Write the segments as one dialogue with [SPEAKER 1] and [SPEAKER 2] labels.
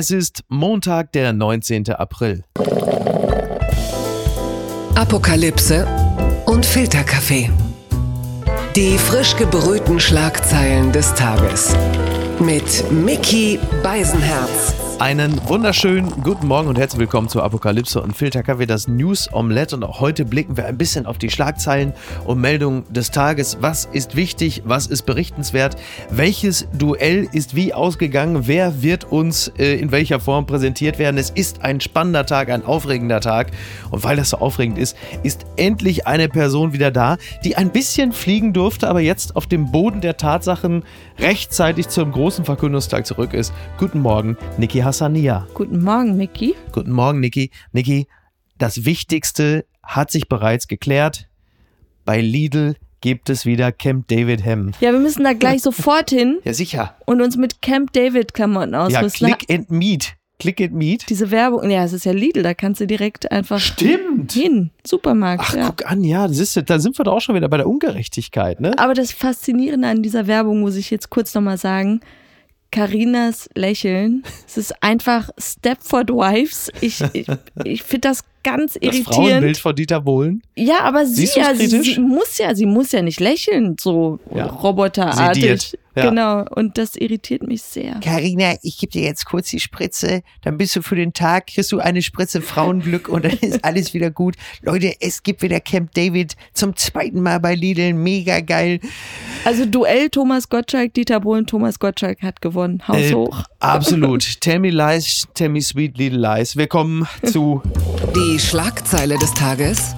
[SPEAKER 1] Es ist Montag, der 19. April.
[SPEAKER 2] Apokalypse und Filterkaffee. Die frisch gebrühten Schlagzeilen des Tages. Mit Mickey Beisenherz.
[SPEAKER 1] Einen wunderschönen guten Morgen und herzlich willkommen zu Apokalypse und Filterkaffee, das News Omelette. Und auch heute blicken wir ein bisschen auf die Schlagzeilen und Meldungen des Tages. Was ist wichtig? Was ist berichtenswert? Welches Duell ist wie ausgegangen? Wer wird uns äh, in welcher Form präsentiert werden? Es ist ein spannender Tag, ein aufregender Tag. Und weil das so aufregend ist, ist endlich eine Person wieder da, die ein bisschen fliegen durfte, aber jetzt auf dem Boden der Tatsachen rechtzeitig zum großen Verkündungstag zurück ist. Guten Morgen, Niki Hassania.
[SPEAKER 3] Guten Morgen, Micky.
[SPEAKER 1] Guten Morgen, Niki. Niki, das Wichtigste hat sich bereits geklärt. Bei Lidl gibt es wieder Camp David Hem.
[SPEAKER 3] Ja, wir müssen da gleich sofort hin
[SPEAKER 1] Ja, sicher.
[SPEAKER 3] und uns mit Camp David Klamotten
[SPEAKER 1] Ja,
[SPEAKER 3] ausrüsten.
[SPEAKER 1] Click and Meet. Click and Meet.
[SPEAKER 3] Diese Werbung, ja, es ist ja Lidl, da kannst du direkt einfach
[SPEAKER 1] Stimmt.
[SPEAKER 3] hin. Supermarkt,
[SPEAKER 1] Ach,
[SPEAKER 3] ja.
[SPEAKER 1] guck an, ja, das ist, da sind wir doch auch schon wieder bei der Ungerechtigkeit, ne?
[SPEAKER 3] Aber das Faszinierende an dieser Werbung muss ich jetzt kurz nochmal sagen. Carinas Lächeln. Es ist einfach Stepford Wives. Ich, ich, ich finde das ganz
[SPEAKER 1] Das
[SPEAKER 3] irritierend.
[SPEAKER 1] Frauenbild von Dieter Bohlen.
[SPEAKER 3] Ja, aber sie, ja, sie, sie muss ja, sie muss ja nicht lächeln, so
[SPEAKER 1] Ja.
[SPEAKER 3] roboterartig.
[SPEAKER 1] Sediert, ja.
[SPEAKER 3] Genau. Und das irritiert mich sehr.
[SPEAKER 4] Carina, ich gebe dir jetzt kurz die Spritze, dann bist du für den Tag, kriegst du eine Spritze Frauenglück und dann ist alles wieder gut. Leute, es gibt wieder Camp David zum zweiten Mal bei Lidl, mega geil.
[SPEAKER 3] Also Duell Thomas Gottschalk, Dieter Bohlen, Thomas Gottschalk hat gewonnen. Haus
[SPEAKER 1] Äh,
[SPEAKER 3] hoch.
[SPEAKER 1] Absolut. tell me lies, tell me sweet little lies. Wir kommen zu
[SPEAKER 2] Die Schlagzeile des Tages.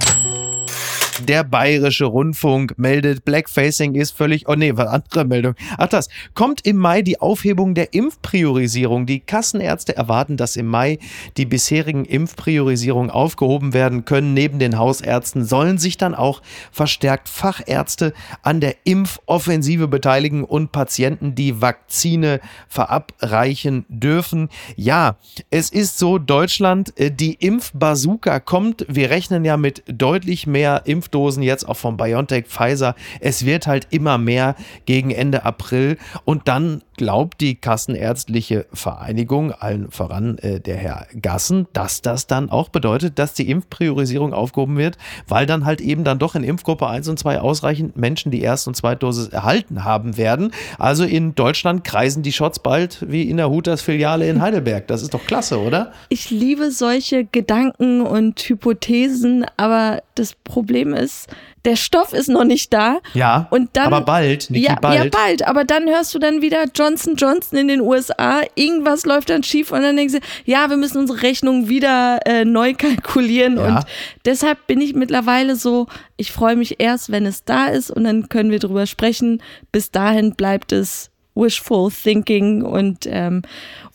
[SPEAKER 1] Der Bayerische Rundfunk meldet, Blackfacing ist völlig. Oh nee, was andere Meldung. Ach das. Kommt im Mai die Aufhebung der Impfpriorisierung. Die Kassenärzte erwarten, dass im Mai die bisherigen Impfpriorisierungen aufgehoben werden können. Neben den Hausärzten sollen sich dann auch verstärkt Fachärzte an der Impfoffensive beteiligen und Patienten die Vakzine verabreichen dürfen. Ja, es ist so, Deutschland, äh, die Impfbazooka kommt. Wir rechnen ja mit deutlich mehr Impfdosen jetzt auch von BioNTech, Pfizer. Es wird halt immer mehr gegen Ende April und dann glaubt die Kassenärztliche Vereinigung, allen voran äh, der Herr Gassen, dass das dann auch bedeutet, dass die Impfpriorisierung aufgehoben wird, weil dann halt eben dann doch in Impfgruppe 1 und 2 ausreichend Menschen die Erst- und Zweitdosis erhalten haben werden. Also in Deutschland kreisen die Shots bald wie in der Hutas Filiale in Heidelberg. Das ist doch klasse, oder?
[SPEAKER 3] Ich liebe solche Gedanken und Hypothesen, aber das Problem ist, der Stoff ist noch nicht da.
[SPEAKER 1] Ja,
[SPEAKER 3] Und dann,
[SPEAKER 1] aber bald, Niki,
[SPEAKER 3] ja,
[SPEAKER 1] bald.
[SPEAKER 3] Ja, bald. Aber dann hörst du dann wieder Johnson Johnson in den USA. Irgendwas läuft dann schief und dann denkst du, ja, wir müssen unsere Rechnung wieder äh, neu kalkulieren.
[SPEAKER 1] Ja.
[SPEAKER 3] Und deshalb bin ich mittlerweile so, ich freue mich erst, wenn es da ist und dann können wir drüber sprechen. Bis dahin bleibt es wishful thinking und ähm,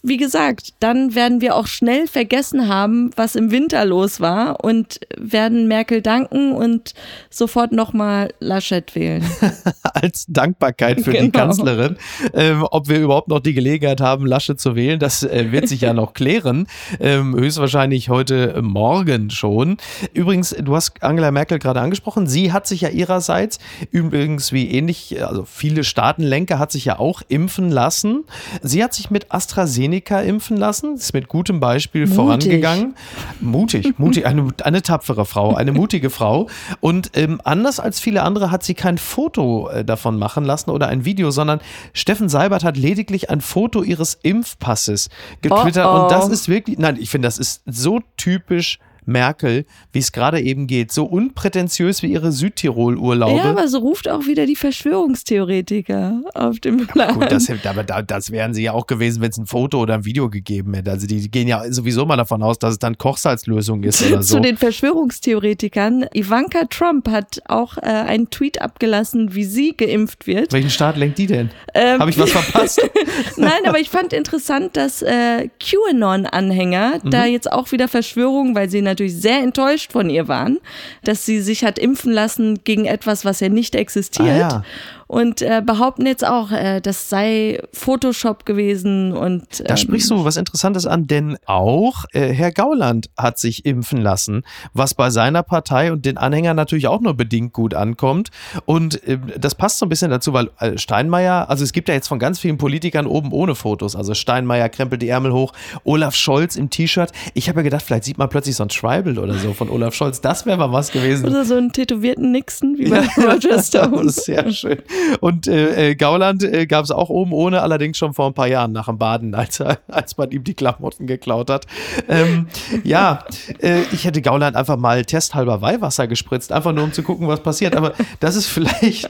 [SPEAKER 3] wie gesagt, dann werden wir auch schnell vergessen haben, was im Winter los war und werden Merkel danken und sofort nochmal Laschet wählen.
[SPEAKER 1] als Dankbarkeit für die
[SPEAKER 3] Genau.
[SPEAKER 1] Kanzlerin. Ähm, ob wir überhaupt noch die Gelegenheit haben, Laschet zu wählen, das äh, wird sich ja noch klären. Ähm, höchstwahrscheinlich heute Morgen schon. Übrigens, du hast Angela Merkel gerade angesprochen. Sie hat sich ja ihrerseits, übrigens wie ähnlich, also viele Staatenlenker, hat sich ja auch impfen lassen. Sie hat sich mit AstraZeneca impfen lassen, ist mit gutem Beispiel
[SPEAKER 3] Mutig.
[SPEAKER 1] vorangegangen. Mutig, mutig, eine, eine tapfere Frau, eine mutige Frau. Und ähm, anders als viele andere hat sie kein Foto äh, davon machen lassen oder ein Video, sondern Steffen Seibert hat lediglich ein Foto ihres Impfpasses getwittert.
[SPEAKER 3] Oh, oh.
[SPEAKER 1] Und das ist wirklich, nein, ich finde, das ist so typisch Merkel, wie es gerade eben geht. So unprätentiös wie ihre Südtirol-Urlaube.
[SPEAKER 3] Ja, aber so ruft auch wieder die Verschwörungstheoretiker auf den Plan.
[SPEAKER 1] Gut, das, aber da- das wären sie ja auch gewesen, wenn es ein Foto oder ein Video gegeben hätte. Also die gehen ja sowieso mal davon aus, dass es dann Kochsalzlösung ist oder so.
[SPEAKER 3] Zu den Verschwörungstheoretikern. Ivanka Trump hat auch äh, einen Tweet abgelassen, wie sie geimpft wird.
[SPEAKER 1] Welchen Staat lenkt die denn?
[SPEAKER 3] Ähm,
[SPEAKER 1] Habe ich was verpasst?
[SPEAKER 3] Nein, aber ich fand interessant, dass äh, QAnon-Anhänger
[SPEAKER 1] Mhm.
[SPEAKER 3] da jetzt auch wieder Verschwörungen, weil sie natürlich sehr enttäuscht von ihr waren, dass sie sich hat impfen lassen gegen etwas, was ja nicht existiert.
[SPEAKER 1] Ah, ja.
[SPEAKER 3] Und äh, behaupten jetzt auch, äh, das sei Photoshop gewesen und.
[SPEAKER 1] Da sprichst du was Interessantes an, denn auch äh, Herr Gauland hat sich impfen lassen, was bei seiner Partei und den Anhängern natürlich auch nur bedingt gut ankommt. Und äh, das passt so ein bisschen dazu, weil äh, Steinmeier, also es gibt ja jetzt von ganz vielen Politikern oben ohne Fotos. Also Steinmeier krempelt die Ärmel hoch, Olaf Scholz im T-Shirt. Ich habe ja gedacht, vielleicht sieht man plötzlich so ein Tribal oder so von Olaf Scholz. Das wäre mal was gewesen.
[SPEAKER 3] Oder so einen tätowierten Nixon wie bei ja, Roger Stone.
[SPEAKER 1] Das ist sehr schön. Und äh, äh Gauland äh, gab es auch oben ohne, allerdings schon vor ein paar Jahren nach dem Baden, als, als man ihm die Klamotten geklaut hat. Ähm, ja, äh, ich hätte Gauland einfach mal testhalber Weihwasser gespritzt, einfach nur um zu gucken, was passiert. Aber das ist vielleicht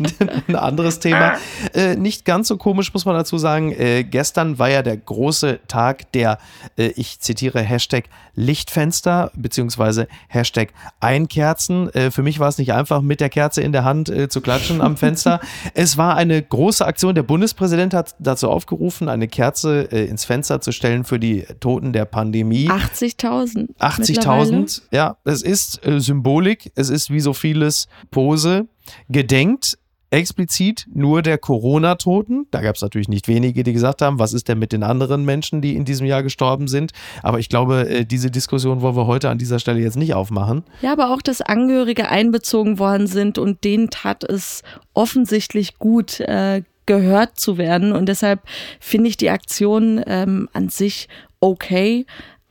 [SPEAKER 1] ein anderes Thema. Äh, nicht ganz so komisch, muss man dazu sagen. Äh, gestern war ja der große Tag der, ich zitiere Hashtag Lichtfenster, beziehungsweise Hashtag Einkerzen. Für mich war es nicht einfach, mit der Kerze in der Hand zu klatschen am Fenster. es war eine große Aktion. Der Bundespräsident hat dazu aufgerufen, eine Kerze äh, ins Fenster zu stellen für die Toten der Pandemie.
[SPEAKER 3] 80.000.
[SPEAKER 1] 80.000, ja. Es ist äh, Symbolik, es ist wie so vieles Pose. Gedenkt explizit nur der Corona-Toten. Da gab es natürlich nicht wenige, die gesagt haben, was ist denn mit den anderen Menschen, die in diesem Jahr gestorben sind. Aber ich glaube, äh, diese Diskussion wollen wir heute an dieser Stelle jetzt nicht aufmachen.
[SPEAKER 3] Ja, aber auch, dass Angehörige einbezogen worden sind und denen tat es offensichtlich gut. Äh, gehört zu werden. Und deshalb finde ich die Aktion ähm, an sich okay.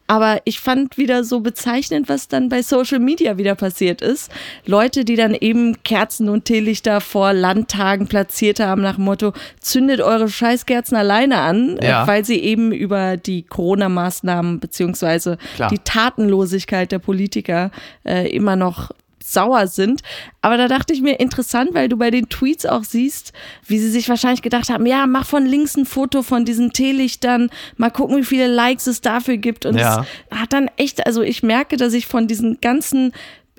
[SPEAKER 3] Aber ich fand wieder so bezeichnend, was dann bei Social Media wieder passiert ist. Leute, die dann eben Kerzen und Teelichter vor Landtagen platziert haben nach dem Motto, zündet eure Scheißkerzen alleine an, äh, ja. weil sie eben über die Corona-Maßnahmen beziehungsweise die Tatenlosigkeit der Politiker äh, immer noch sauer sind. Aber da dachte ich mir, interessant, weil du bei den Tweets auch siehst, wie sie sich wahrscheinlich gedacht haben, ja, mach von links ein Foto von diesen Teelichtern, mal gucken, wie viele Likes es dafür gibt. Und ja. es hat dann echt, also ich merke, dass ich von diesen ganzen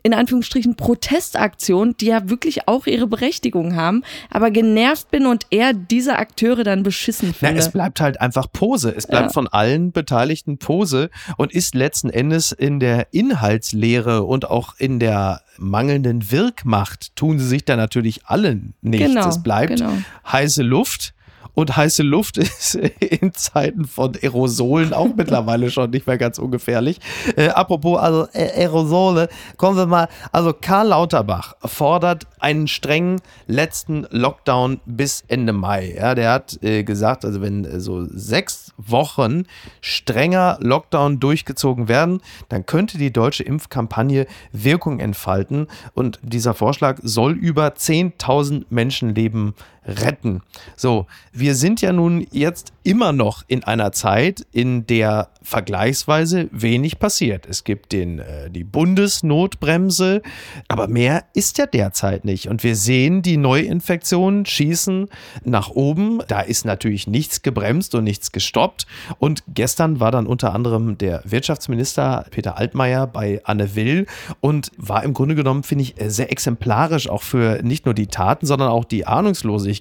[SPEAKER 3] in Anführungsstrichen Protestaktionen, die ja wirklich auch ihre Berechtigung haben, aber genervt bin und eher diese Akteure dann beschissen finde.
[SPEAKER 1] Ja, es bleibt halt einfach Pose. Es bleibt ja. von allen Beteiligten Pose und ist letzten Endes in der Inhaltslehre und auch in der mangelnden Wirkmacht tun sie sich da natürlich alle nichts. Genau, es bleibt genau. heiße Luft und heiße Luft ist in Zeiten von Aerosolen auch mittlerweile schon nicht mehr ganz ungefährlich. Äh, apropos also Aerosole, kommen wir mal. Also Karl Lauterbach fordert einen strengen letzten Lockdown bis Ende Mai. Ja, der hat äh, gesagt, also wenn äh, so sechs Wochen strenger Lockdown durchgezogen werden, dann könnte die deutsche Impfkampagne Wirkung entfalten. Und dieser Vorschlag soll über 10.000 Menschenleben retten. So, wir sind ja nun jetzt immer noch in einer Zeit, in der vergleichsweise wenig passiert. Es gibt den, äh, die Bundesnotbremse, aber mehr ist ja derzeit nicht. Und wir sehen, die Neuinfektionen schießen nach oben. Da ist natürlich nichts gebremst und nichts gestoppt. Und gestern war dann unter anderem der Wirtschaftsminister Peter Altmaier bei Anne Will und war im Grunde genommen, finde ich, sehr exemplarisch auch für nicht nur die Taten, sondern auch die Ahnungslosigkeit,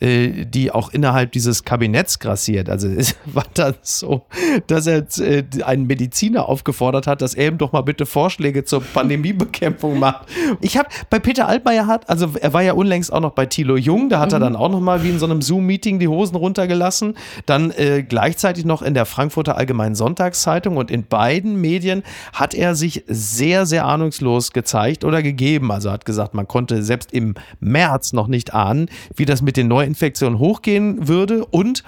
[SPEAKER 1] äh, die auch innerhalb dieses Kabinetts grassiert. Also es war dann so, dass dass er äh, einen Mediziner aufgefordert hat, dass er ihm doch mal bitte Vorschläge zur Pandemiebekämpfung macht. Ich habe bei Peter Altmaier hat, also er war ja unlängst auch noch bei Thilo Jung, da hat mhm. er dann auch noch mal wie in so einem Zoom-Meeting die Hosen runtergelassen. Dann äh, gleichzeitig noch in der Frankfurter Allgemeinen Sonntagszeitung und in beiden Medien hat er sich sehr, sehr ahnungslos gezeigt oder gegeben. Also hat gesagt, man konnte selbst im März noch nicht ahnen, wie das mit den Neuinfektionen hochgehen würde und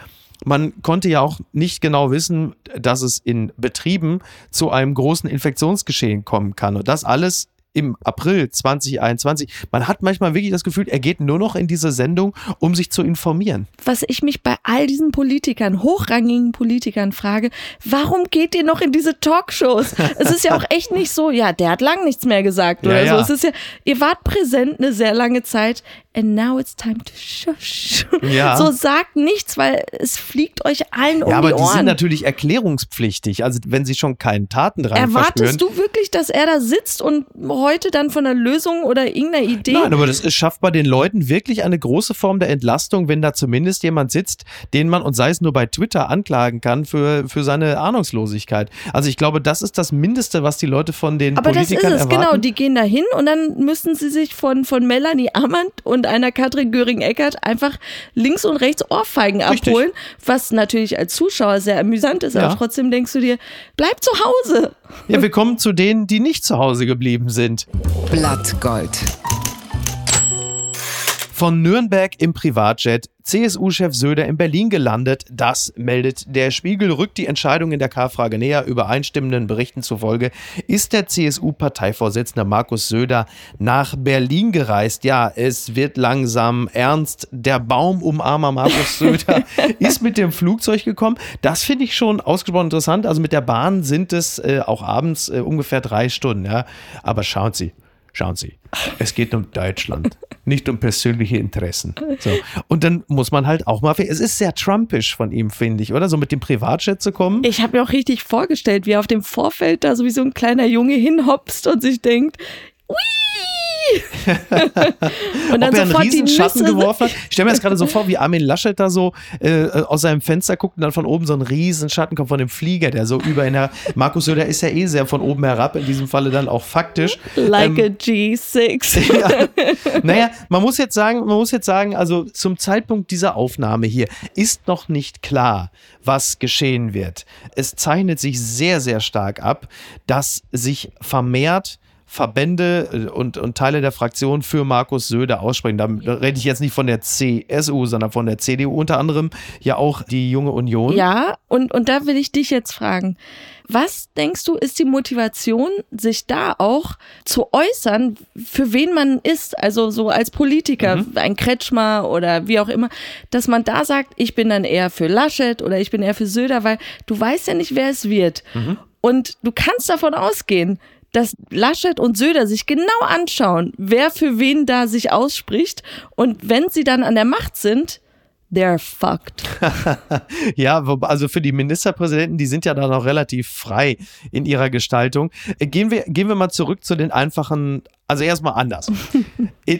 [SPEAKER 1] man konnte ja auch nicht genau wissen, dass es in Betrieben zu einem großen Infektionsgeschehen kommen kann. Und das alles im April 2021. Man hat manchmal wirklich das Gefühl, er geht nur noch in diese Sendung, um sich zu informieren.
[SPEAKER 3] Was ich mich bei all diesen Politikern, hochrangigen Politikern frage, warum geht ihr noch in diese Talkshows? es ist ja auch echt nicht so, ja, der hat lang nichts mehr gesagt oder ja, so. Es ist ja, ihr wart präsent eine sehr lange Zeit and now it's time to shush. Ja. So sagt nichts, weil es fliegt euch allen um ja,
[SPEAKER 1] aber
[SPEAKER 3] die Ohren.
[SPEAKER 1] die sind natürlich erklärungspflichtig. Also wenn sie schon keinen Tatendrang
[SPEAKER 3] Erwartest du wirklich, dass er da sitzt und heute dann von einer Lösung oder irgendeiner Idee?
[SPEAKER 1] Nein, aber das ist, schafft bei den Leuten wirklich eine große Form der Entlastung, wenn da zumindest jemand sitzt, den man, und sei es nur bei Twitter, anklagen kann für, für seine Ahnungslosigkeit. Also ich glaube, das ist das Mindeste, was die Leute von den
[SPEAKER 3] aber
[SPEAKER 1] Politikern erwarten.
[SPEAKER 3] Aber das ist es, genau. Die gehen da hin und dann müssen sie sich von, von Melanie Amand und und einer Katrin Göring-Eckert einfach links und rechts Ohrfeigen
[SPEAKER 1] Richtig.
[SPEAKER 3] abholen, was natürlich als Zuschauer sehr amüsant ist,
[SPEAKER 1] Ja.
[SPEAKER 3] aber trotzdem denkst du dir, bleib zu Hause.
[SPEAKER 1] Ja, wir kommen zu denen, die nicht zu Hause geblieben sind.
[SPEAKER 2] Blattgold.
[SPEAKER 1] Von Nürnberg im Privatjet, CSU-Chef Söder in Berlin gelandet. Das meldet der Spiegel. Rückt die Entscheidung in der K-Frage näher. Übereinstimmenden Berichten zufolge ist der CSU-Parteivorsitzende Markus Söder nach Berlin gereist. Ja, es wird langsam ernst. Der Baumumarmer Markus Söder ist mit dem Flugzeug gekommen. Das finde ich schon ausgesprochen interessant. Also mit der Bahn sind es äh, auch abends äh, ungefähr drei Stunden. Ja. Aber schauen Sie, Schauen Sie, es geht um Deutschland, nicht um persönliche Interessen. So. Und dann muss man halt auch mal, es ist sehr trumpisch von ihm, finde ich, oder? So mit dem Privatjet zu kommen.
[SPEAKER 3] Ich habe mir auch richtig vorgestellt, wie er auf dem Vorfeld da so wie so ein kleiner Junge hinhopst und sich denkt, Ui! Und dann
[SPEAKER 1] Ob er einen riesen Schatten geworfen hat. Ich stelle mir das gerade so vor, wie Armin Laschet da so äh, aus seinem Fenster guckt und dann von oben so ein riesen Schatten kommt von dem Flieger, der so über ihn her. Markus Söder ist ja eh sehr von oben herab, in diesem Falle dann auch faktisch.
[SPEAKER 3] Like
[SPEAKER 1] Ähm,
[SPEAKER 3] a G6.
[SPEAKER 1] ja. Naja, man muss jetzt sagen, man muss jetzt sagen, also zum Zeitpunkt dieser Aufnahme hier ist noch nicht klar, was geschehen wird. Es zeichnet sich sehr, sehr stark ab, dass sich vermehrt Verbände äh, und, und Teile der Fraktion für Markus Söder aussprechen. Da rede ich jetzt nicht von der CSU, sondern von der CDU, unter anderem ja auch die Junge Union.
[SPEAKER 3] Ja, und, und da will ich dich jetzt fragen. Was denkst du, ist die Motivation, sich da auch zu äußern, für wen man ist? Also so als Politiker,
[SPEAKER 1] Mhm.
[SPEAKER 3] ein Kretschmer oder wie auch immer, dass man da sagt, ich bin dann eher für Laschet oder ich bin eher für Söder, weil du weißt ja nicht, wer es wird.
[SPEAKER 1] Mhm.
[SPEAKER 3] Und du kannst davon ausgehen, dass Laschet und Söder sich genau anschauen, wer für wen da sich ausspricht. Und wenn sie dann an der Macht sind, they're fucked.
[SPEAKER 1] Ja, also für die Ministerpräsidenten, die sind ja da noch relativ frei in ihrer Gestaltung. Äh, Gehen wir, gehen wir mal zurück zu den einfachen, also erstmal anders. Äh,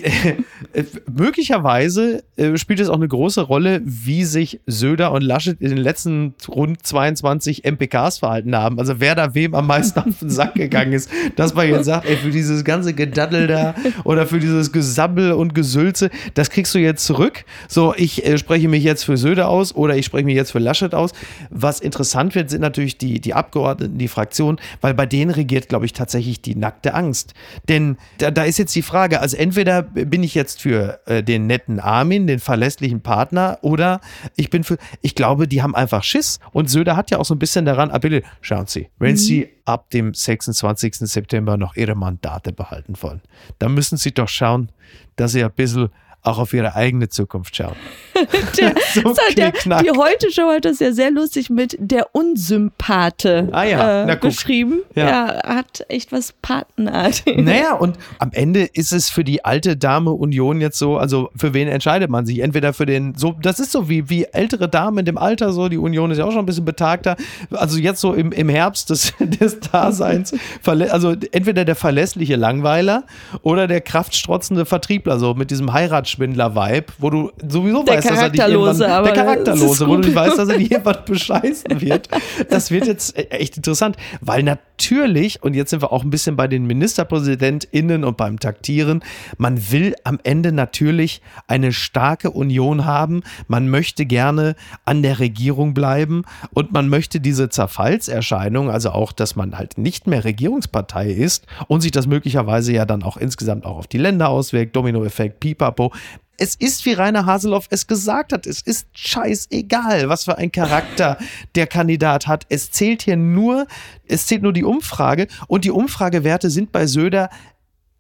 [SPEAKER 1] äh, möglicherweise äh, spielt es auch eine große Rolle, wie sich Söder und Laschet in den letzten rund 22 MPKs verhalten haben. Also wer da wem am meisten auf den Sack gegangen ist, dass man jetzt sagt, ey, für dieses ganze Gedaddel da oder für dieses Gesabbel und Gesülze, das kriegst du jetzt zurück. So, ich äh, spreche mich jetzt für Söder aus oder ich spreche mich jetzt für Laschet aus. Was interessant wird, sind natürlich die, die Abgeordneten, die Fraktionen, weil bei denen regiert, glaube ich, tatsächlich die nackte Angst. Denn da, da ist jetzt die Frage, also entweder bin ich jetzt für äh, den netten Armin, den verlässlichen Partner, oder ich bin für, ich glaube, die haben einfach Schiss. Und Söder hat ja auch so ein bisschen daran appelliert, schauen Sie, wenn Sie ab dem 26. September noch Ihre Mandate behalten wollen, dann müssen Sie doch schauen, dass Sie ein bisschen auch auf Ihre eigene Zukunft schauen.
[SPEAKER 3] Der,
[SPEAKER 1] So
[SPEAKER 3] der, die heute Show hat das ja sehr lustig mit der Unsympathe
[SPEAKER 1] Ah ja,
[SPEAKER 3] äh, beschrieben.
[SPEAKER 1] Ja.
[SPEAKER 3] Ja. hat echt was Patenartiges.
[SPEAKER 1] Naja, und am Ende ist es für die alte Dame Union jetzt so, also für wen entscheidet man sich? Entweder für den, so, das ist so wie, wie ältere Damen in dem Alter, so, die Union ist ja auch schon ein bisschen betagter. Also jetzt so im, im Herbst des, des Daseins, also entweder der verlässliche Langweiler oder der kraftstrotzende Vertriebler, so mit diesem Heiratsschwindler-Vibe, wo du sowieso
[SPEAKER 3] Der
[SPEAKER 1] weißt, dass er dich
[SPEAKER 3] Charakterlose,
[SPEAKER 1] irgendwann,
[SPEAKER 3] aber
[SPEAKER 1] der Charakterlose, wo du weißt, dass er dich jemand bescheißen wird. Das wird jetzt e- echt interessant, weil natürlich, und jetzt sind wir auch ein bisschen bei den MinisterpräsidentInnen und beim Taktieren, man will am Ende natürlich eine starke Union haben. Man möchte gerne an der Regierung bleiben und man möchte diese Zerfallserscheinung, also auch, dass man halt nicht mehr Regierungspartei ist und sich das möglicherweise ja dann auch insgesamt auch auf die Länder auswirkt, Dominoeffekt, Pipapo, es ist, wie Rainer Haseloff es gesagt hat, es ist scheißegal, was für ein Charakter der Kandidat hat. Es zählt hier nur, es zählt nur die Umfrage und die Umfragewerte sind bei Söder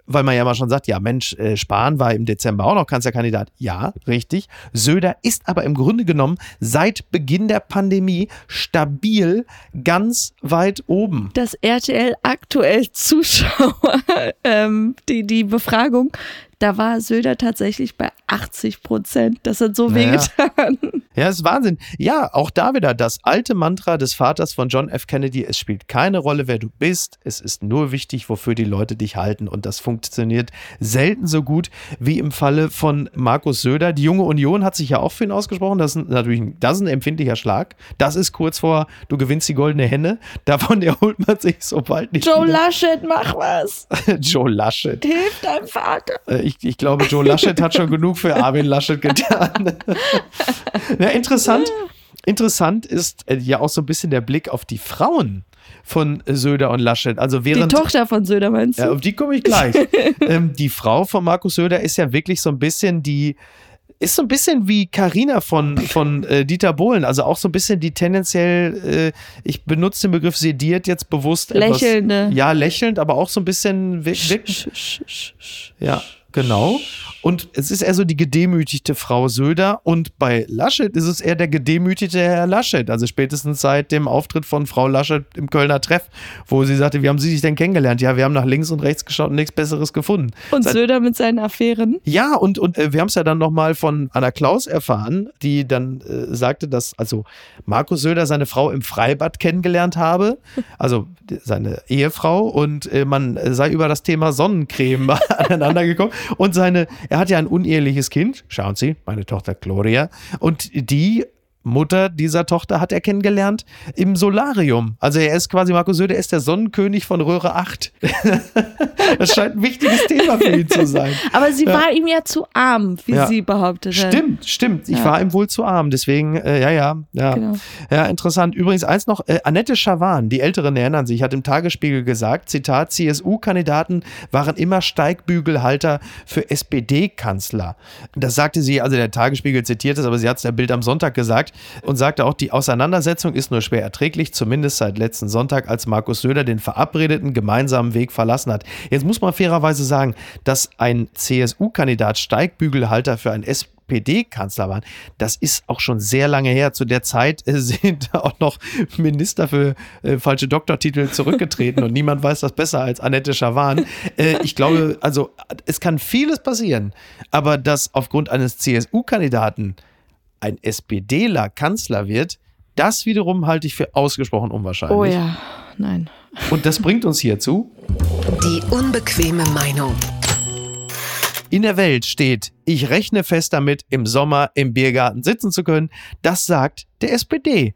[SPEAKER 1] weil man ja mal schon sagt, ja Mensch, äh, Spahn war im Dezember auch noch Kanzlerkandidat. Ja, richtig. Söder ist aber im Grunde genommen seit Beginn der Pandemie stabil ganz weit oben.
[SPEAKER 3] Das RTL aktuell Zuschauer, ähm, die, die Befragung, da war Söder tatsächlich bei 80 Prozent. Das hat so
[SPEAKER 1] Naja.
[SPEAKER 3] wehgetan.
[SPEAKER 1] Ja, das ist Wahnsinn. Ja, auch da wieder das alte Mantra des Vaters von John F. Kennedy. Es spielt keine Rolle, wer du bist. Es ist nur wichtig, wofür die Leute dich halten. Und das funktioniert selten so gut wie im Falle von Markus Söder. Die junge Union hat sich ja auch für ihn ausgesprochen. Das ist natürlich ein, das ist ein empfindlicher Schlag. Das ist kurz vor, du gewinnst die goldene Henne. Davon erholt man sich so bald nicht
[SPEAKER 3] Joe
[SPEAKER 1] wieder.
[SPEAKER 3] Laschet, mach was.
[SPEAKER 1] Joe Laschet.
[SPEAKER 3] Hilf deinem Vater.
[SPEAKER 1] Ich, ich glaube, Joe Laschet hat schon genug für Armin Laschet getan. ja, interessant. Interessant ist äh, ja auch so ein bisschen der Blick auf die Frauen von Söder und Laschet. Also während,
[SPEAKER 3] die Tochter von Söder meinst du?
[SPEAKER 1] Ja, auf die komme ich gleich. ähm, die Frau von Markus Söder ist ja wirklich so ein bisschen die ist so ein bisschen wie Karina von, von äh, Dieter Bohlen, also auch so ein bisschen die tendenziell, äh, ich benutze den Begriff sediert jetzt bewusst.
[SPEAKER 3] Lächelnde.
[SPEAKER 1] Etwas, ja, lächelnd, aber auch so ein bisschen wirklich. Ja, genau. Und es ist eher so die gedemütigte Frau Söder und bei Laschet ist es eher der gedemütigte Herr Laschet. Also spätestens seit dem Auftritt von Frau Laschet im Kölner Treff, wo sie sagte, wie haben Sie sich denn kennengelernt? Ja, wir haben nach links und rechts geschaut und nichts Besseres gefunden.
[SPEAKER 3] Und seit Söder mit seinen Affären?
[SPEAKER 1] Ja, und, und äh, wir haben es ja dann nochmal von Anna Klaus erfahren, die dann äh, sagte, dass also Markus Söder seine Frau im Freibad kennengelernt habe, also seine Ehefrau, und äh, man sei über das Thema Sonnencreme aneinander gekommen und seine er hat ja ein uneheliches Kind, schauen Sie, meine Tochter Gloria, und die Mutter dieser Tochter hat er kennengelernt im Solarium. Also er ist quasi, Markus Söder ist der Sonnenkönig von Röhre 8. das scheint ein wichtiges Thema für ihn zu sein.
[SPEAKER 3] Aber sie ja. war ihm ja zu arm, wie ja. sie behauptet
[SPEAKER 1] hat. Stimmt, stimmt. Ich ja. war ihm wohl zu arm. Deswegen, äh, ja, ja, ja. Genau. Ja, interessant. Übrigens eins noch, äh, Annette Schawan, die Älteren erinnern sich, hat im Tagesspiegel gesagt, Zitat, CSU-Kandidaten waren immer Steigbügelhalter für SPD-Kanzler. Das sagte sie, also der Tagesspiegel zitiert es, aber sie hat es der Bild am Sonntag gesagt und sagte auch, die Auseinandersetzung ist nur schwer erträglich, zumindest seit letzten Sonntag, als Markus Söder den verabredeten gemeinsamen Weg verlassen hat. Jetzt muss man fairerweise sagen, dass ein CSU-Kandidat Steigbügelhalter für ein SPD-Kanzler waren. Das ist auch schon sehr lange her. Zu der Zeit sind auch noch Minister für äh, falsche Doktortitel zurückgetreten und niemand weiß das besser als Annette Schawan. Äh, ich glaube, also es kann vieles passieren, aber dass aufgrund eines CSU-Kandidaten ein SPDler Kanzler wird, das wiederum halte ich für ausgesprochen unwahrscheinlich.
[SPEAKER 3] Oh ja, nein.
[SPEAKER 1] Und das bringt uns hierzu.
[SPEAKER 2] Die unbequeme Meinung.
[SPEAKER 1] In der Welt steht, ich rechne fest damit, im Sommer im Biergarten sitzen zu können. Das sagt der SPD.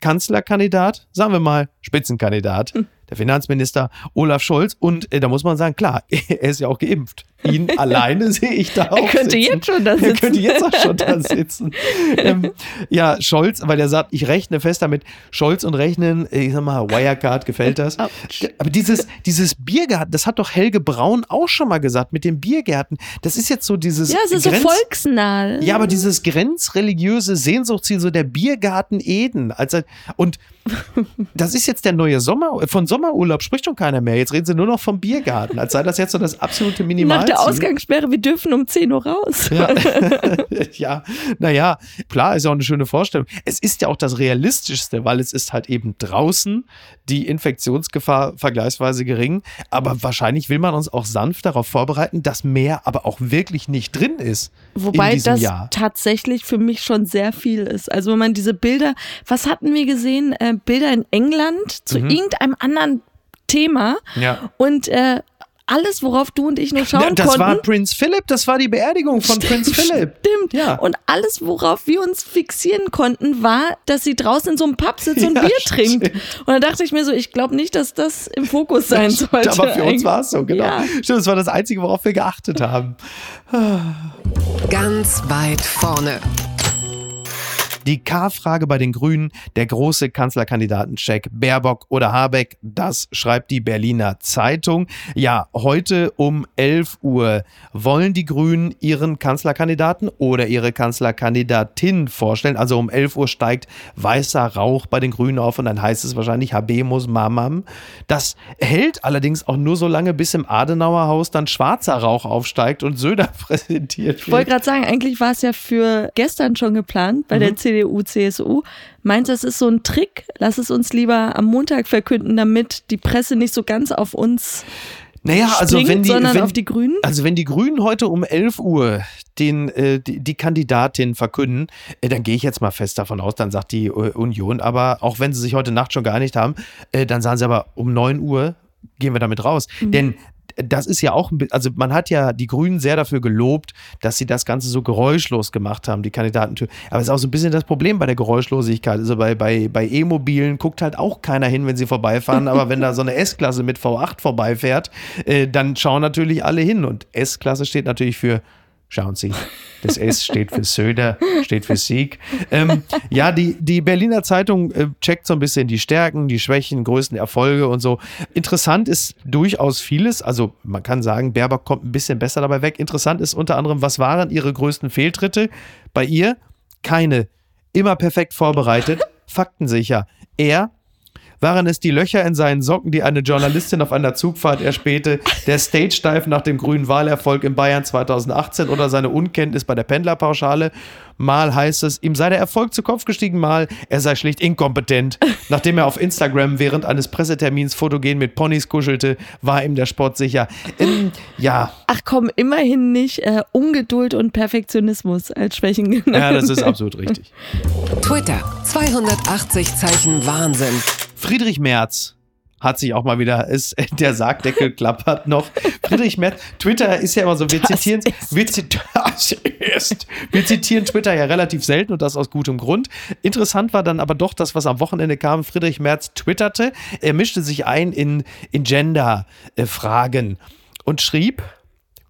[SPEAKER 1] Kanzlerkandidat, sagen wir mal Spitzenkandidat. Der Finanzminister Olaf Scholz. Und äh, da muss man sagen, klar, er ist ja auch geimpft. Ihn alleine sehe ich da auch.
[SPEAKER 3] Er könnte
[SPEAKER 1] sitzen.
[SPEAKER 3] jetzt schon da sitzen.
[SPEAKER 1] Er könnte jetzt auch schon da sitzen. ähm, ja, Scholz, weil er sagt, ich rechne fest damit. Scholz und Rechnen, ich sag mal, Wirecard, gefällt das? Aber dieses, dieses Biergarten, das hat doch Helge Braun auch schon mal gesagt mit dem Biergärten. Das ist jetzt so dieses.
[SPEAKER 3] Ja, es ist Grenz so volksnah.
[SPEAKER 1] Ja, aber dieses grenzreligiöse Sehnsuchtsziel, so der Biergarten Eden. Also, und das ist jetzt der neue Sommer. Von Sommerurlaub spricht schon keiner mehr. Jetzt reden sie nur noch vom Biergarten, als sei das jetzt so das absolute Minimal.
[SPEAKER 3] Nach der Ausgangssperre, wir dürfen um 10 Uhr raus.
[SPEAKER 1] Ja, ja naja, klar, ist ja auch eine schöne Vorstellung. Es ist ja auch das Realistischste, weil es ist halt eben draußen die Infektionsgefahr vergleichsweise gering. Aber wahrscheinlich will man uns auch sanft darauf vorbereiten, dass mehr aber auch wirklich nicht drin ist.
[SPEAKER 3] Wobei das
[SPEAKER 1] Jahr.
[SPEAKER 3] tatsächlich für mich schon sehr viel ist. Also wenn man diese Bilder, was hatten wir gesehen? Äh, Bilder in England zu mhm. irgendeinem anderen Thema.
[SPEAKER 1] Ja.
[SPEAKER 3] Und äh, alles, worauf du und ich nur schauen
[SPEAKER 1] das
[SPEAKER 3] konnten.
[SPEAKER 1] Das war Prinz Philipp, das war die Beerdigung von
[SPEAKER 3] stimmt,
[SPEAKER 1] Prinz Philipp.
[SPEAKER 3] Stimmt. Ja. Und alles, worauf wir uns fixieren konnten, war, dass sie draußen in so einem Pub sitzt und ja, Bier trinkt. Und dann dachte ich mir so, ich glaube nicht, dass das im Fokus sein sollte.
[SPEAKER 1] Aber für uns war es so, genau. Ja. Stimmt, das war das Einzige, worauf wir geachtet haben.
[SPEAKER 2] Ganz weit vorne.
[SPEAKER 1] Die K-Frage bei den Grünen, der große Kanzlerkandidatencheck Baerbock oder Habeck, das schreibt die Berliner Zeitung. Ja, heute um 11 Uhr wollen die Grünen ihren Kanzlerkandidaten oder ihre Kanzlerkandidatin vorstellen. Also um 11 Uhr steigt weißer Rauch bei den Grünen auf und dann heißt es wahrscheinlich Habemus Mamam. Das hält allerdings auch nur so lange, bis im Adenauer Haus dann schwarzer Rauch aufsteigt und Söder präsentiert wird.
[SPEAKER 3] Ich wollte gerade sagen, eigentlich war es ja für gestern schon geplant bei mhm. der CDU, CSU. Meinst du, das ist so ein Trick? Lass es uns lieber am Montag verkünden, damit die Presse nicht so ganz auf uns naja, also springt, wenn die, sondern
[SPEAKER 1] wenn,
[SPEAKER 3] auf die Grünen?
[SPEAKER 1] Also wenn die Grünen heute um 11 Uhr den, äh, die, die, Kandidatin verkünden, äh, dann gehe ich jetzt mal fest davon aus, dann sagt die äh, Union, aber auch wenn sie sich heute Nacht schon geeinigt haben, äh, dann sagen sie aber um 9 Uhr gehen wir damit raus. Mhm. Denn das ist ja auch, also man hat ja die Grünen sehr dafür gelobt, dass sie das Ganze so geräuschlos gemacht haben, die Kandidatentür. Aber es ist auch so ein bisschen das Problem bei der Geräuschlosigkeit. Also bei, bei, bei E-Mobilen guckt halt auch keiner hin, wenn sie vorbeifahren. Aber wenn da so eine S-Klasse mit V8 vorbeifährt, äh, dann schauen natürlich alle hin. Und S-Klasse steht natürlich für Schauen Sie, das S steht für Söder, steht für Sieg. Ähm, ja, die, die Berliner Zeitung äh, checkt so ein bisschen die Stärken, die Schwächen, größten Erfolge und so. Interessant ist durchaus vieles. Also man kann sagen, Baerbock kommt ein bisschen besser dabei weg. Interessant ist unter anderem, was waren ihre größten Fehltritte? Bei ihr keine. Immer perfekt vorbereitet, faktensicher. Er waren es die Löcher in seinen Socken, die eine Journalistin auf einer Zugfahrt erspähte, der Stage-Dive nach dem grünen Wahlerfolg in Bayern 2018 oder seine Unkenntnis bei der Pendlerpauschale? Mal heißt es, ihm sei der Erfolg zu Kopf gestiegen, mal er sei schlicht inkompetent. Nachdem er auf Instagram während eines Pressetermins fotogen mit Ponys kuschelte, war ihm der Sport sicher. Ähm, ja,
[SPEAKER 3] Ach komm, immerhin nicht äh, Ungeduld und Perfektionismus als Schwächen genannt.
[SPEAKER 1] ja, das ist absolut richtig.
[SPEAKER 2] Twitter. 280 Zeichen Wahnsinn.
[SPEAKER 1] Friedrich Merz hat sich auch mal wieder, ist, der Sargdeckel klappert noch. Friedrich Merz, Twitter ist ja immer so, wir zitieren,
[SPEAKER 3] ist.
[SPEAKER 1] wir, das ist, wir zitieren Twitter ja relativ selten und das aus gutem Grund. Interessant war dann aber doch das, was am Wochenende kam. Friedrich Merz twitterte, er mischte sich ein in, in Gender-Fragen und schrieb,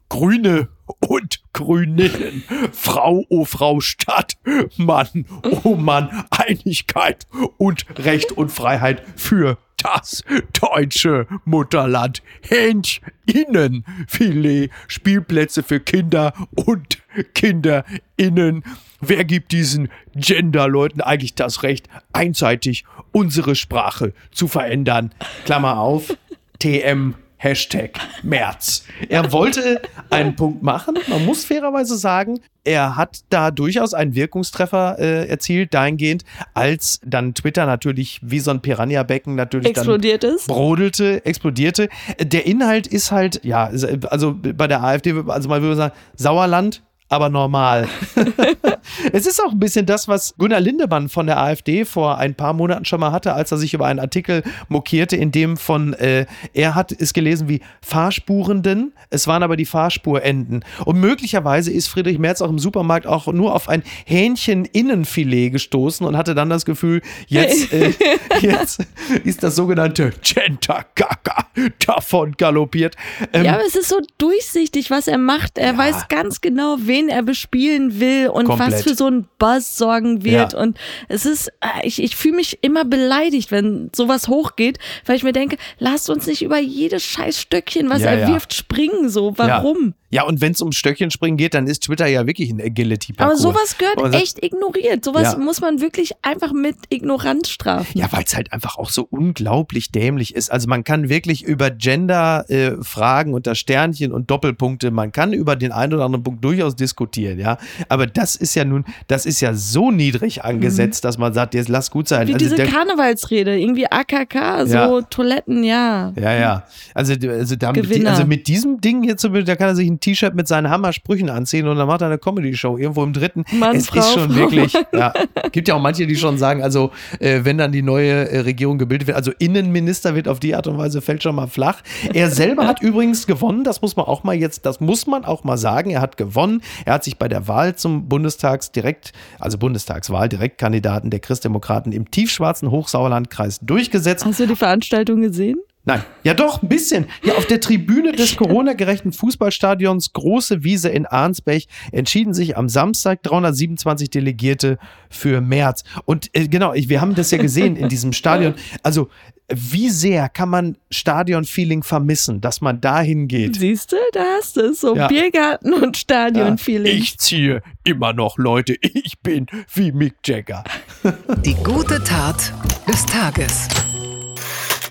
[SPEAKER 1] Grüne und Grüninnen, Frau, oh Frau, Stadt, Mann, oh Mann, Einigkeit und Recht und Freiheit für das deutsche Mutterland. Hähncheninnenfilet, Spielplätze für Kinder und KinderInnen. Wer gibt diesen Genderleuten eigentlich das Recht, einseitig unsere Sprache zu verändern? Klammer auf, TM Hashtag März. Er wollte einen Punkt machen. Man muss fairerweise sagen, er hat da durchaus einen Wirkungstreffer äh, erzielt, dahingehend, als dann Twitter natürlich wie so ein Piranha-Becken natürlich
[SPEAKER 3] Explodiert
[SPEAKER 1] dann
[SPEAKER 3] ist?
[SPEAKER 1] brodelte, explodierte. Der Inhalt ist halt, ja, also bei der AfD, also man würde sagen, Sauerland, aber normal. es ist auch ein bisschen das, was Gunnar Lindemann von der AfD vor ein paar Monaten schon mal hatte, als er sich über einen Artikel mokierte, in dem von, äh, er hat es gelesen wie Fahrspurenden, es waren aber die Fahrspurenden. Und möglicherweise ist Friedrich Merz auch im Supermarkt auch nur auf ein Hähnchen-Innenfilet gestoßen und hatte dann das Gefühl, jetzt, äh, jetzt ist das sogenannte Gender-Gaga davon galoppiert. Ähm,
[SPEAKER 3] Ja, aber es ist so durchsichtig, was er macht. Er weiß ganz genau, wen er bespielen will und
[SPEAKER 1] Komplett.
[SPEAKER 3] was für so einen Buzz sorgen wird.
[SPEAKER 1] Ja.
[SPEAKER 3] Und es ist, äh, ich, ich fühle mich immer beleidigt, wenn sowas hochgeht, weil ich mir denke, lasst uns nicht über jedes scheiß Stöckchen, was
[SPEAKER 1] Ja,
[SPEAKER 3] er wirft, springen. So, warum?
[SPEAKER 1] Ja, und wenn es um Stöckchenspringen geht, dann ist Twitter ja wirklich ein
[SPEAKER 3] Aber
[SPEAKER 1] Agility-Parcours.
[SPEAKER 3] sowas gehört
[SPEAKER 1] sagt,
[SPEAKER 3] echt ignoriert. Sowas
[SPEAKER 1] Ja.
[SPEAKER 3] muss man wirklich einfach mit Ignoranz strafen.
[SPEAKER 1] Ja, weil es halt einfach auch so unglaublich dämlich ist. Also man kann wirklich über Gender-Fragen unter Sternchen und Doppelpunkte, man kann über den einen oder anderen Punkt durchaus diskutieren, ja. Aber das ist ja nun, das ist ja so niedrig angesetzt, dass man sagt, jetzt lass gut sein.
[SPEAKER 3] Wie
[SPEAKER 1] also
[SPEAKER 3] diese
[SPEAKER 1] der,
[SPEAKER 3] Karnevalsrede, irgendwie AKK, so
[SPEAKER 1] Ja.
[SPEAKER 3] Toiletten, ja.
[SPEAKER 1] ja, ja. Also, also, da, mit,
[SPEAKER 3] Gewinner.
[SPEAKER 1] also mit diesem Ding hier, zum Beispiel, da kann er sich ein T-Shirt mit seinen Hammersprüchen anziehen und dann macht er eine Comedy-Show irgendwo im dritten.
[SPEAKER 3] Mann,
[SPEAKER 1] es
[SPEAKER 3] Frau,
[SPEAKER 1] ist schon
[SPEAKER 3] Frau.
[SPEAKER 1] wirklich, ja. Gibt ja auch manche, die schon sagen, also äh, wenn dann die neue äh, Regierung gebildet wird, also Innenminister wird auf die Art und Weise fällt schon mal flach. Er selber hat übrigens gewonnen, das muss man auch mal jetzt, das muss man auch mal sagen, er hat gewonnen. Er hat sich bei der Wahl zum Bundestags direkt, also Bundestagswahl, Direktkandidaten der Christdemokraten im tiefschwarzen Hochsauerlandkreis durchgesetzt.
[SPEAKER 3] Hast du die Veranstaltung gesehen?
[SPEAKER 1] Nein, ja doch, ein bisschen. Ja, auf der Tribüne des Corona-gerechten Fußballstadions Große Wiese in Arnsbech entschieden sich am Samstag 327 Delegierte für März. Und äh, genau, ich, wir haben das ja gesehen in diesem Stadion. Also, wie sehr kann man Stadion-Feeling vermissen, dass man dahin geht?
[SPEAKER 3] Siehst du, da hast du es. So
[SPEAKER 1] Ja.
[SPEAKER 3] Biergarten und Stadion-Feeling.
[SPEAKER 1] Ich ziehe immer noch Leute. Ich bin wie Mick Jagger.
[SPEAKER 2] Die gute Tat des Tages.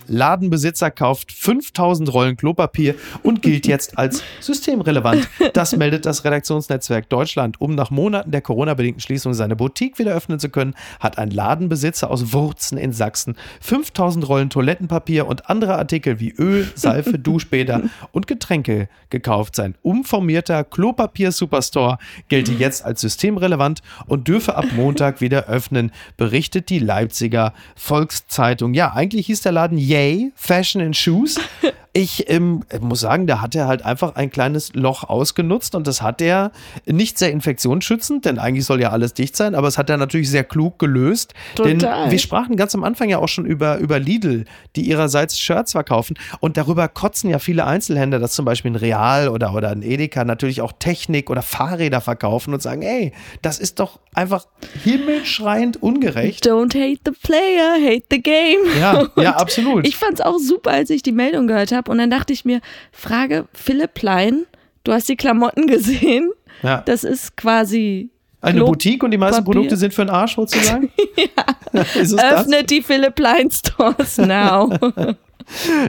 [SPEAKER 1] Ladenbesitzer kauft 5000 Rollen Klopapier und gilt jetzt als systemrelevant. Das meldet das Redaktionsnetzwerk Deutschland. Um nach Monaten der Corona-bedingten Schließung seine Boutique wieder öffnen zu können, hat ein Ladenbesitzer aus Wurzen in Sachsen 5000 Rollen Toilettenpapier und andere Artikel wie Öl, Seife, Duschbäder und Getränke gekauft. Sein umformierter Klopapier-Superstore gelte jetzt als systemrelevant und dürfe ab Montag wieder öffnen, berichtet die Leipziger Volkszeitung. Ja, eigentlich hieß der Laden Yay Fashion and Shoes, Ich ähm, muss sagen, da hat er halt einfach ein kleines Loch ausgenutzt und das hat er nicht sehr infektionsschützend, denn eigentlich soll ja alles dicht sein, aber es hat er natürlich sehr klug gelöst.
[SPEAKER 3] Total.
[SPEAKER 1] Denn wir sprachen ganz am Anfang ja auch schon über, über Lidl, die ihrerseits Shirts verkaufen und darüber kotzen ja viele Einzelhändler, dass zum Beispiel ein Real oder, oder ein Edeka natürlich auch Technik oder Fahrräder verkaufen und sagen, ey, das ist doch einfach himmelschreiend ungerecht.
[SPEAKER 3] Don't hate the player, hate the game.
[SPEAKER 1] Ja, ja, absolut.
[SPEAKER 3] Ich fand es auch super, als ich die Meldung gehört habe. Und dann dachte ich mir, Frage, Philipp Plein, du hast die Klamotten gesehen.
[SPEAKER 1] ja.
[SPEAKER 3] Das ist quasi
[SPEAKER 1] Eine
[SPEAKER 3] Klo-
[SPEAKER 1] Boutique und die meisten
[SPEAKER 3] Papier.
[SPEAKER 1] Produkte sind für den Arsch sozusagen? ja. Es das?
[SPEAKER 3] Öffnet die Philipp Plein Stores now.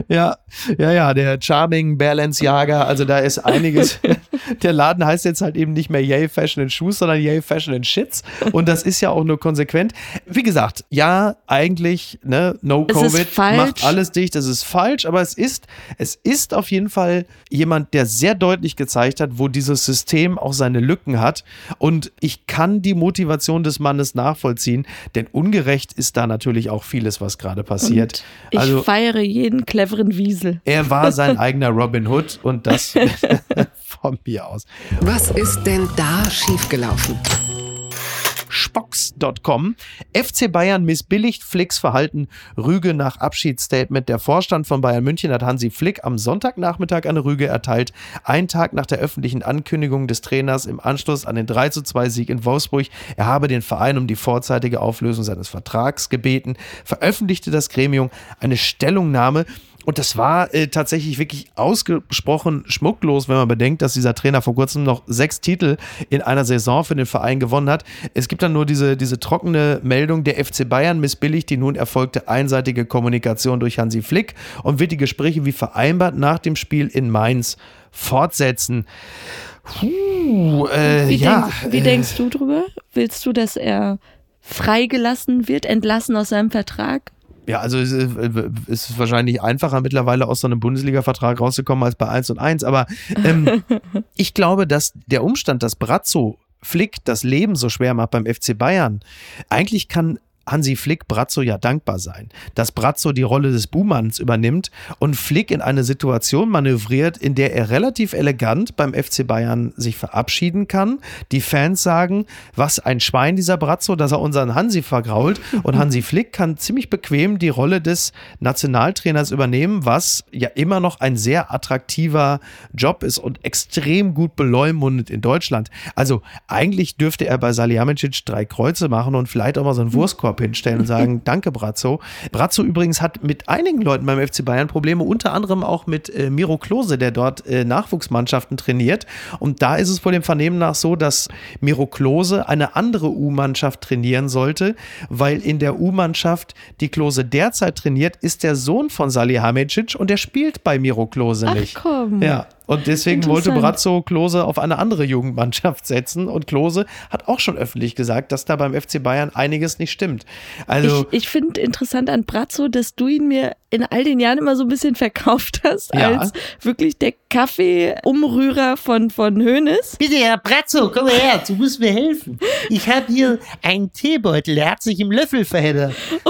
[SPEAKER 1] Ja, ja, ja, der Charming Balenciaga, also da ist einiges. Der Laden heißt jetzt halt eben nicht mehr Yay Fashion and Shoes, sondern Yay Fashion and Shits. Und das ist ja auch nur konsequent. Wie gesagt, ja, eigentlich, ne, no
[SPEAKER 3] Es
[SPEAKER 1] Covid,
[SPEAKER 3] falsch.
[SPEAKER 1] macht alles dicht, das ist falsch, aber es ist, es ist auf jeden Fall jemand, der sehr deutlich gezeigt hat, wo dieses System auch seine Lücken hat. Und ich kann die Motivation des Mannes nachvollziehen, denn ungerecht ist da natürlich auch vieles, was gerade passiert.
[SPEAKER 3] Ich
[SPEAKER 1] also,
[SPEAKER 3] feiere jeden cleveren Wiesel.
[SPEAKER 1] er war sein eigener Robin Hood und das mir aus.
[SPEAKER 2] Was ist denn da schiefgelaufen?
[SPEAKER 1] Spox.com. FC Bayern missbilligt Flicks Verhalten. Rüge nach Abschiedsstatement. Der Vorstand von Bayern München hat Hansi Flick am Sonntagnachmittag eine Rüge erteilt. Ein Tag nach der öffentlichen Ankündigung des Trainers im Anschluss an den 3 zu 2 Sieg in Wolfsburg. Er habe den Verein um die vorzeitige Auflösung seines Vertrags gebeten. Veröffentlichte das Gremium eine Stellungnahme. Und das war äh, tatsächlich wirklich ausgesprochen schmucklos, wenn man bedenkt, dass dieser Trainer vor kurzem noch sechs Titel in einer Saison für den Verein gewonnen hat. Es gibt dann nur diese, diese trockene Meldung, der FC Bayern missbilligt die nun erfolgte einseitige Kommunikation durch Hansi Flick und wird die Gespräche wie vereinbart nach dem Spiel in Mainz fortsetzen. Puh, äh,
[SPEAKER 3] Wie,
[SPEAKER 1] ja,
[SPEAKER 3] denk, wie denkst du drüber? Willst du, dass er freigelassen wird, entlassen aus seinem Vertrag?
[SPEAKER 1] Ja, also es ist, es ist wahrscheinlich einfacher mittlerweile aus so einem Bundesliga-Vertrag rauszukommen als bei 1 und 1. Aber ähm, ich glaube, dass der Umstand, dass Brazzo Flick das Leben so schwer macht beim FC Bayern, eigentlich kann Hansi Flick Brazzo ja dankbar sein, dass Brazzo die Rolle des Buhmanns übernimmt und Flick in eine Situation manövriert, in der er relativ elegant beim FC Bayern sich verabschieden kann. Die Fans sagen, was ein Schwein dieser Brazzo, dass er unseren Hansi vergrault und Hansi Flick kann ziemlich bequem die Rolle des Nationaltrainers übernehmen, was ja immer noch ein sehr attraktiver Job ist und extrem gut beleumundet in Deutschland. Also eigentlich dürfte er bei Salihamidzic drei Kreuze machen und vielleicht auch mal so einen Wurstkorb hinstellen und sagen, danke Brazzo. Brazzo übrigens hat mit einigen Leuten beim FC Bayern Probleme, unter anderem auch mit äh, Miro Klose, der dort äh, Nachwuchsmannschaften trainiert. Und da ist es vor dem Vernehmen nach so, dass Miro Klose eine andere U-Mannschaft trainieren sollte, weil in der U-Mannschaft, die Klose derzeit trainiert, ist der Sohn von Salihamidzic und der spielt bei Miro Klose
[SPEAKER 3] Ach
[SPEAKER 1] nicht.
[SPEAKER 3] komm.
[SPEAKER 1] Ja, und deswegen wollte. Brazzo Klose auf eine andere Jugendmannschaft setzen. Und Klose hat auch schon öffentlich gesagt, dass da beim FC Bayern einiges nicht stimmt. Also,
[SPEAKER 3] ich ich finde interessant an Brazzo, dass du ihn mir in all den Jahren immer so ein bisschen verkauft hast,
[SPEAKER 1] Ja.
[SPEAKER 3] als wirklich der Kaffee-Umrührer von, von Hoeneß.
[SPEAKER 4] Bitte, Herr Brazzo, komm her, du musst mir helfen. Ich habe hier einen Teebeutel, der hat sich im Löffel verheddert.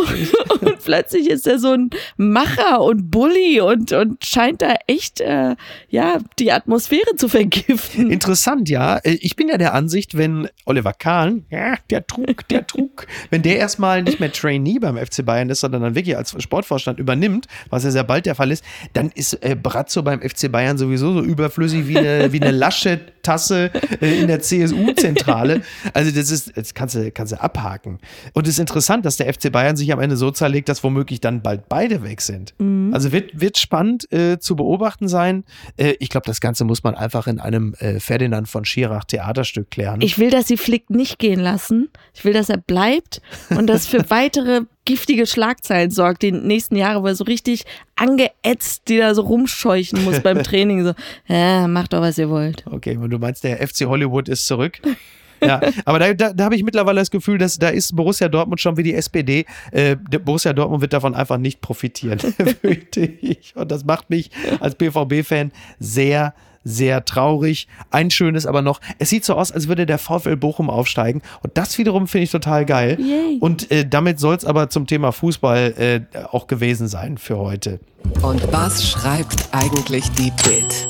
[SPEAKER 3] Und plötzlich ist er so ein Macher und Bully und, und scheint da echt, äh, ja, die Atmosphäre zu vergiften.
[SPEAKER 1] interessant, ja. Äh, Ich bin ja der Ansicht, wenn Oliver Kahn, ja, der Trug, der Trug, wenn der erstmal nicht mehr Trainee beim FC Bayern ist, sondern dann wirklich als Sportvorstand übernimmt, was ja sehr bald der Fall ist, dann ist äh, Brazzo beim FC Bayern sowieso so überflüssig wie eine, wie eine Laschet-Tasse äh, in der CSU-Zentrale. Also das ist, das kannst du, kannst du abhaken. Und es ist interessant, dass der FC Bayern sich am Ende so zerlegt, dass womöglich dann bald beide weg sind. Also wird, wird spannend äh, zu beobachten sein. Äh, ich glaube, das Ganze muss man einfach in einem äh, Ferdinand von Schirach Theaterstück klären.
[SPEAKER 3] Ich will, dass sie Flick nicht gehen lassen. Ich will, dass er bleibt und das für weitere giftige Schlagzeilen sorgt, die nächsten Jahre, wo er so richtig angeätzt, die da so rumscheuchen muss beim Training. So, ja, macht doch, was ihr wollt.
[SPEAKER 1] okay, und du meinst, der FC Hollywood ist zurück? Ja, aber da, da, da habe ich mittlerweile das Gefühl, dass da ist Borussia Dortmund schon wie die SPD. Äh, Borussia Dortmund wird davon einfach nicht profitieren, fürchte ich. Und das macht mich als BVB-Fan sehr, sehr traurig. Ein schönes aber noch, es sieht so aus, als würde der VfL Bochum aufsteigen. Und das wiederum finde ich total geil.
[SPEAKER 3] Yay.
[SPEAKER 1] Und äh, damit soll es aber zum Thema Fußball äh, auch gewesen sein für heute.
[SPEAKER 2] Und was schreibt eigentlich die Bild?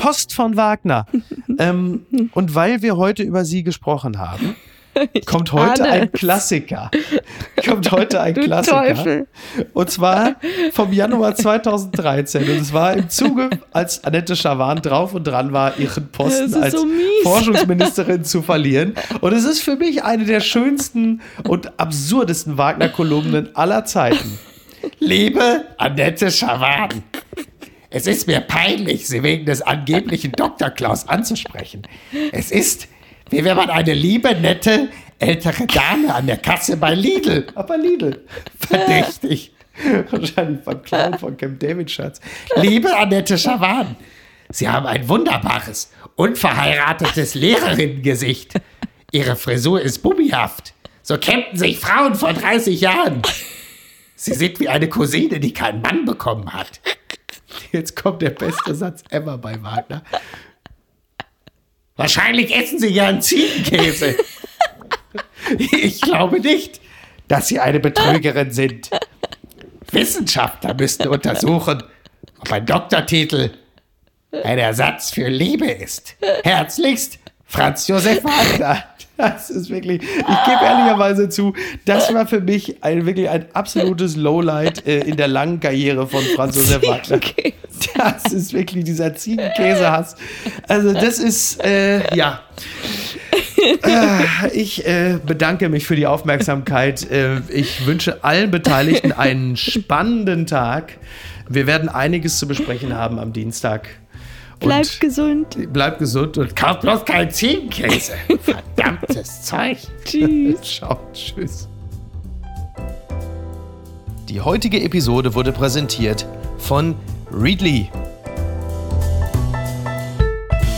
[SPEAKER 1] Post von Wagner. ähm, und weil wir heute über sie gesprochen haben, kommt heute ein. Klassiker. Kommt heute ein
[SPEAKER 3] Du
[SPEAKER 1] Klassiker.
[SPEAKER 3] Teufel.
[SPEAKER 1] Und zwar vom Januar 2013. Und es war im Zuge, als Annette Schawan drauf und dran war, ihren Posten als
[SPEAKER 3] so.
[SPEAKER 1] Forschungsministerin zu verlieren. Und es ist für mich eine der schönsten und absurdesten Wagner-Kolumnen aller Zeiten. Liebe Annette Schawan, es ist mir peinlich, Sie wegen des angeblichen Dr. Klaus anzusprechen. Es ist, wie wenn man eine liebe, nette, ältere Dame an der Kasse bei Lidl, aber Lidl, verdächtig, wahrscheinlich von Clown von Camp David Schatz. Liebe Annette Schawan, Sie haben ein wunderbares, unverheiratetes Lehrerinnengesicht. Ihre Frisur ist bubihaft. So kämmten sich Frauen vor 30 Jahren. Sie sind wie eine Cousine, die keinen Mann bekommen hat. Jetzt kommt der beste Satz ever bei Wagner. Wahrscheinlich essen Sie gern Ziegenkäse. Ich glaube nicht, dass Sie eine Betrügerin sind. Wissenschaftler müssten untersuchen, ob ein Doktortitel ein Ersatz für Liebe ist. Herzlichst, Franz Josef Wagner. Das ist wirklich, ich gebe ehrlicherweise zu, das war für mich ein, wirklich ein absolutes Lowlight äh, in der langen Karriere von Franz Josef Wagner. Das ist wirklich dieser Ziegenkäsehass. Also das ist, äh, ja. Äh, ich äh, bedanke mich für die Aufmerksamkeit. Äh, ich wünsche allen Beteiligten einen spannenden Tag. Wir werden einiges zu besprechen haben am Dienstag.
[SPEAKER 3] Bleibt
[SPEAKER 1] Und
[SPEAKER 3] gesund.
[SPEAKER 1] bleibt gesund und kauft bloß keinen Ziegenkäse. Verdammtes Zeug.
[SPEAKER 3] Tschüss.
[SPEAKER 1] Ciao, tschüss. Die heutige Episode wurde präsentiert von Readly.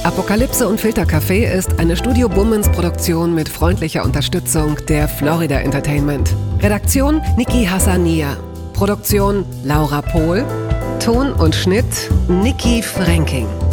[SPEAKER 2] Apokalypse und Filtercafé ist eine Studio Bummens Produktion mit freundlicher Unterstützung der Florida Entertainment. Redaktion Niki Hassania. Produktion Laura Pohl. Ton und Schnitt Niki Franking.